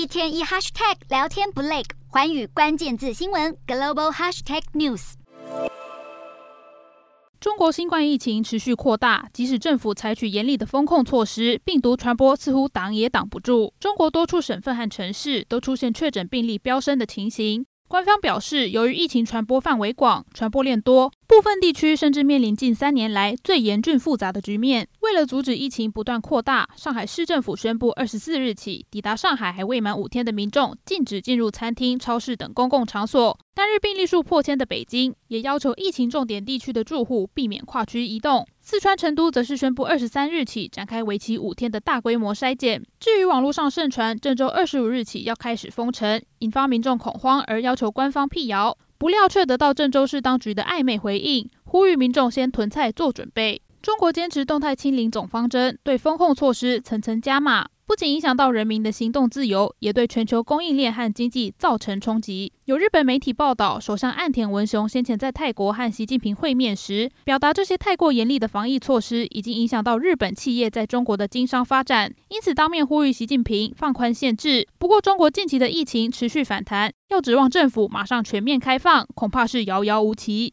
一天一 hashtag 聊天不累，寰宇关键字新闻 global hashtag news。中国新冠疫情持续扩大，即使政府采取严厉的封控措施，病毒传播似乎挡也挡不住。中国多处省份和城市都出现确诊病例飙升的情形。官方表示，由于疫情传播范围广、传播链多，部分地区甚至面临近三年来最严峻复杂的局面。为了阻止疫情不断扩大，上海市政府宣布，二十四日起，抵达上海还未满五天的民众禁止进入餐厅、超市等公共场所。单日病例数破千的北京，也要求疫情重点地区的住户避免跨区移动。四川成都则是宣布，二十三日起展开为期五天的大规模筛检。至于网络上盛传郑州二十五日起要开始封城，引发民众恐慌而要求官方辟谣，不料却得到郑州市当局的暧昧回应，呼吁民众先囤菜做准备。中国坚持动态清零总方针，对封控措施层层加码。不仅影响到人民的行动自由，也对全球供应链和经济造成冲击。有日本媒体报道，首相岸田文雄先前在泰国和习近平会面时，表达这些太过严厉的防疫措施已经影响到日本企业在中国的经商发展，因此当面呼吁习近平放宽限制。不过，中国近期的疫情持续反弹，要指望政府马上全面开放，恐怕是遥遥无期。